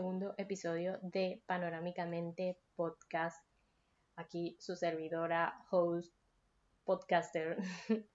segundo episodio de Panorámicamente Podcast. Aquí su servidora, host, podcaster,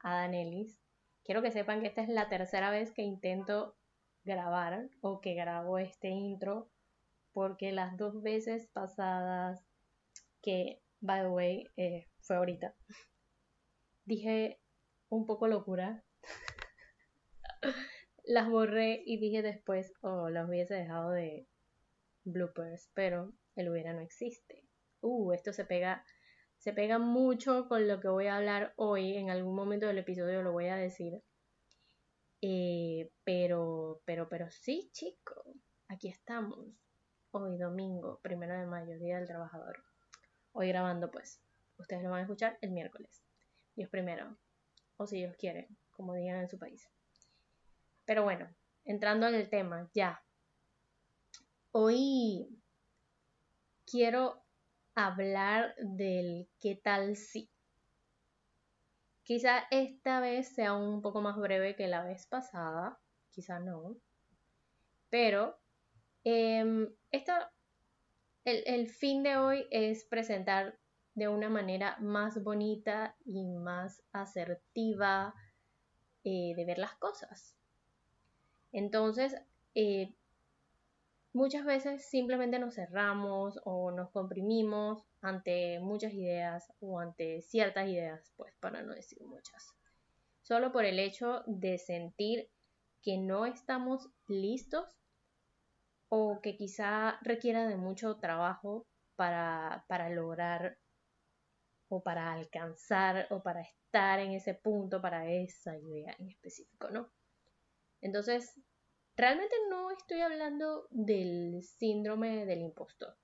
Adan Ellis. Quiero que sepan que esta es la tercera vez que intento grabar o que grabo este intro porque las dos veces pasadas que, by the way, eh, fue ahorita, dije un poco locura. las borré y dije después, oh, las hubiese dejado de bloopers, pero el hubiera no existe. Uh, esto se pega, se pega mucho con lo que voy a hablar hoy. En algún momento del episodio lo voy a decir. Eh, pero, pero, pero sí, chicos, aquí estamos. Hoy domingo, primero de mayo, Día del Trabajador. Hoy grabando, pues. Ustedes lo van a escuchar el miércoles. Dios primero. O si Dios quiere, como digan en su país. Pero bueno, entrando en el tema, ya. Hoy quiero hablar del qué tal si. Quizá esta vez sea un poco más breve que la vez pasada, quizá no. Pero em, el, fin de hoy es presentar de una manera más bonita y más asertiva eh, de ver las cosas. Entonces, eh, muchas veces simplemente nos cerramos o nos comprimimos ante muchas ideas o ante ciertas ideas, pues para no decir muchas. Solo por el hecho de sentir que no estamos listos o que quizá requiera de mucho trabajo para, para lograr o para alcanzar o para estar en ese punto, para esa idea en específico, ¿no? Entonces, realmente no estoy hablando del síndrome del impostor.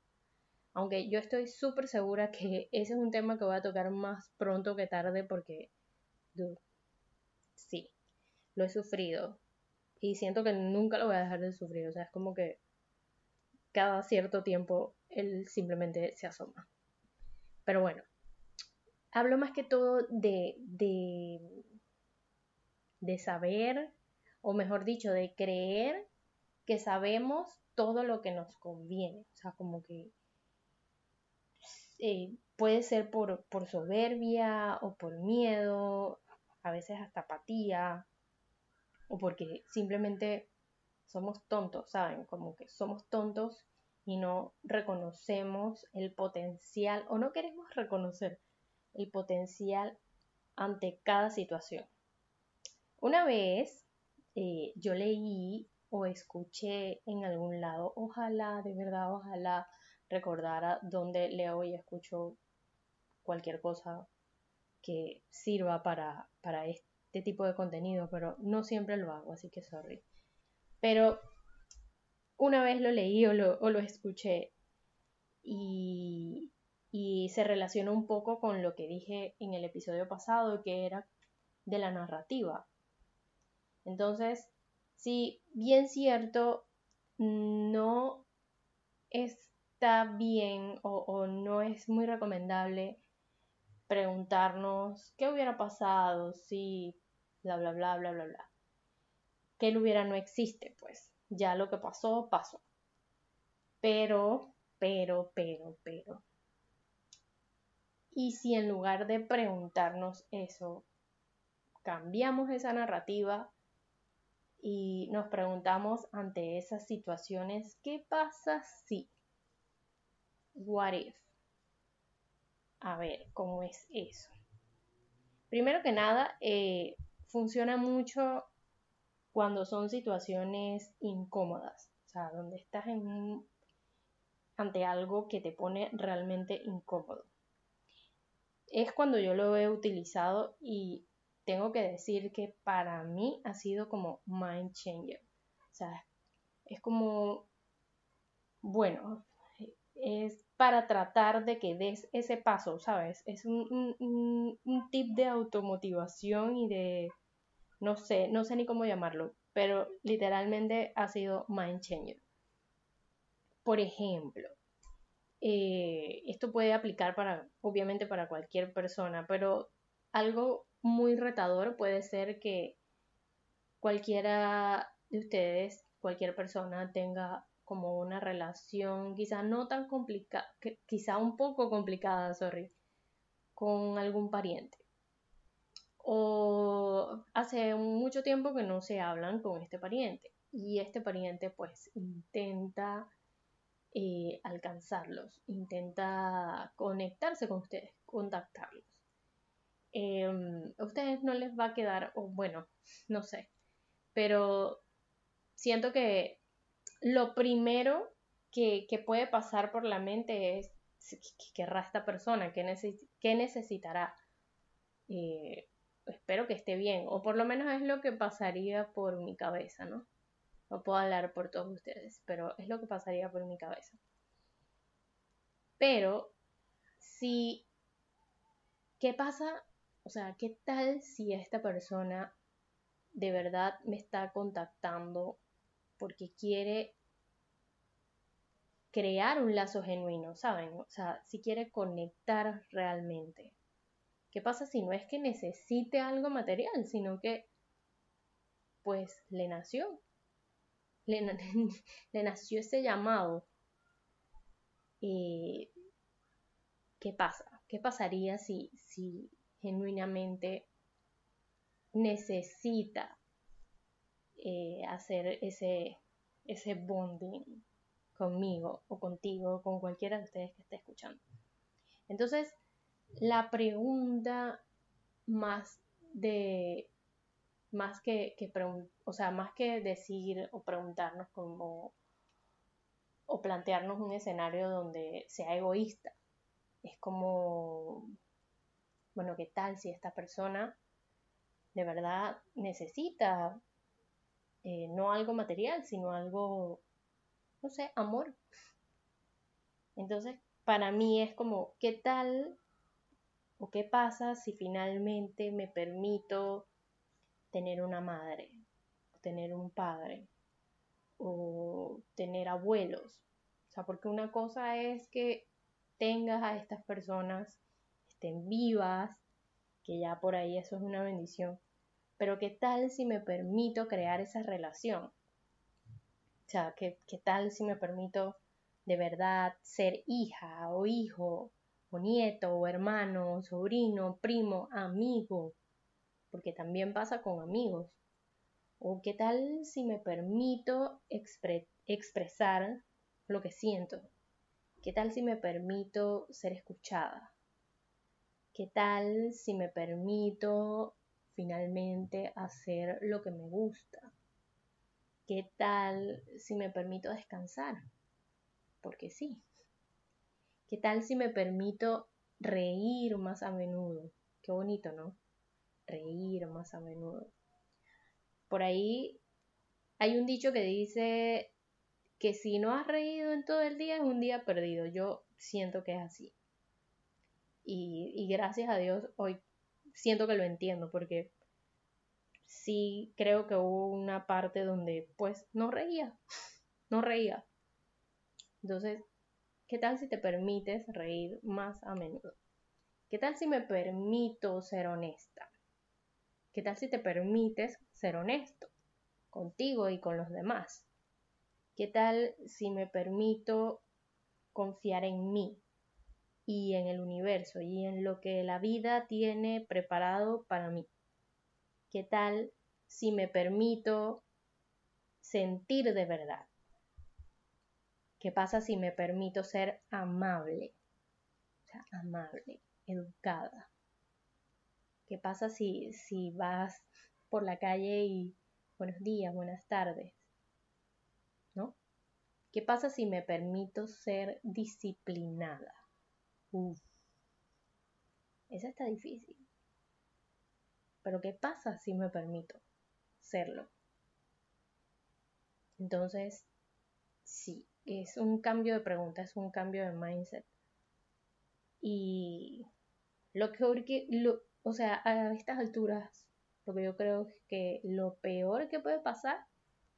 Aunque yo estoy súper segura que ese es un tema que voy a tocar más pronto que tarde porque, sí, lo he sufrido. Y siento que nunca lo voy a dejar de sufrir. O sea, es como que cada cierto tiempo él simplemente se asoma. Pero bueno, hablo más que todo de, de, de saber o mejor dicho, de creer que sabemos todo lo que nos conviene. O sea, como que eh, puede ser por, por soberbia o por miedo, a veces hasta apatía, o porque simplemente somos tontos, ¿saben? Como que somos tontos y no reconocemos el potencial o no queremos reconocer el potencial ante cada situación. Una vez eh, yo leí o escuché en algún lado, ojalá, de verdad, ojalá recordara dónde leo y escucho cualquier cosa que sirva para, para este tipo de contenido, pero no siempre lo hago, así que sorry. Pero una vez lo leí o lo, o lo escuché y, y se relaciona un poco con lo que dije en el episodio pasado, que era de la narrativa. Entonces, si bien cierto, no está bien o, no es muy recomendable preguntarnos qué hubiera pasado si bla bla bla bla bla bla. Que el hubiera no existe, pues. Ya lo que pasó, pasó. Pero, pero, pero, pero. Y si en lugar de preguntarnos eso, cambiamos esa narrativa y nos preguntamos ante esas situaciones, ¿qué pasa si? What if? A ver, ¿cómo es eso? Primero que nada, eh, funciona mucho cuando son situaciones incómodas, o sea, donde estás en ante algo que te pone realmente incómodo. Es cuando yo lo he utilizado y tengo que decir que para mí ha sido como mind changer. O sea, es como, bueno, es para tratar de que des ese paso, ¿sabes? Es un, un, tip de automotivación y de, no sé, no sé ni cómo llamarlo, pero literalmente ha sido mind changer. Por ejemplo, eh, esto puede aplicar para, obviamente para cualquier persona, pero algo muy retador puede ser que cualquiera de ustedes, cualquier persona tenga como una relación quizá no tan complicada, quizá un poco complicada, sorry, con algún pariente. O hace mucho tiempo que no se hablan con este pariente y este pariente pues intenta eh, alcanzarlos, intenta conectarse con ustedes, contactarlos. Em, a ustedes no les va a quedar, o bueno, no sé, pero siento que lo primero que, puede pasar por la mente es qué querrá esta persona, qué, necesitará. Eh, espero que esté bien, o por lo menos es lo que pasaría por mi cabeza, ¿no? No puedo hablar por todos ustedes, pero es lo que pasaría por mi cabeza. Pero, si, ¿qué pasa? O sea, ¿qué tal si esta persona de verdad me está contactando porque quiere crear un lazo genuino, ¿saben? O sea, si quiere conectar realmente. ¿Qué pasa si no es que necesite algo material, sino que pues le nació le, nació ese llamado. Eh, ¿Qué pasa? ¿Qué pasaría si, si genuinamente necesita eh, hacer ese, ese bonding conmigo o contigo o con cualquiera de ustedes que esté escuchando? Entonces, la pregunta más de más que, que o sea, más que decir o preguntarnos como o plantearnos un escenario donde sea egoísta. Es como, bueno, ¿qué tal si esta persona de verdad necesita eh, no algo material, sino algo, no sé, amor? Entonces, para mí es como, ¿qué tal o qué pasa si finalmente me permito tener una madre, tener un padre, o tener abuelos. O sea, porque una cosa es que tengas a estas personas, estén vivas, que ya por ahí eso es una bendición. Pero ¿qué tal si me permito crear esa relación? O sea, ¿qué, qué tal si me permito de verdad ser hija o hijo o nieto o hermano, sobrino, primo, amigo porque también pasa con amigos. O qué tal si me permito expresar lo que siento. ¿Qué tal si me permito ser escuchada? ¿Qué tal si me permito finalmente hacer lo que me gusta? ¿Qué tal si me permito descansar? Porque sí. ¿Qué tal si me permito reír más a menudo? Qué bonito, ¿no? reír más a menudo. Por ahí hay un dicho que dice que si no has reído en todo el día es un día perdido. Yo siento que es así. Y, gracias a Dios hoy siento que lo entiendo porque sí creo que hubo una parte donde pues no reía, no reía. Entonces, ¿qué tal si te permites reír más a menudo? ¿Qué tal si me permito ser honesta? ¿Qué tal si te permites ser honesto contigo y con los demás? ¿Qué tal si me permito confiar en mí y en el universo y en lo que la vida tiene preparado para mí? ¿Qué tal si me permito sentir de verdad? ¿Qué pasa si me permito ser amable? O sea, amable, educada, ¿Qué pasa si, si vas por la calle y buenos días, buenas tardes? ¿No? ¿Qué pasa si me permito ser disciplinada? Uf. Esa está difícil. Pero ¿qué pasa si me permito serlo? Entonces, sí, es un cambio de pregunta, es un cambio de mindset. Y lo que, lo, o sea, a estas alturas, lo que yo creo es que lo peor que puede pasar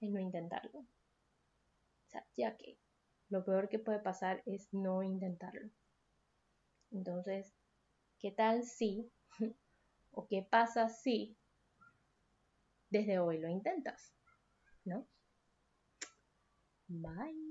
es no intentarlo. O sea, ya que lo peor que puede pasar es no intentarlo. Entonces, ¿qué tal si o qué pasa si desde hoy lo intentas? ¿No? Bye.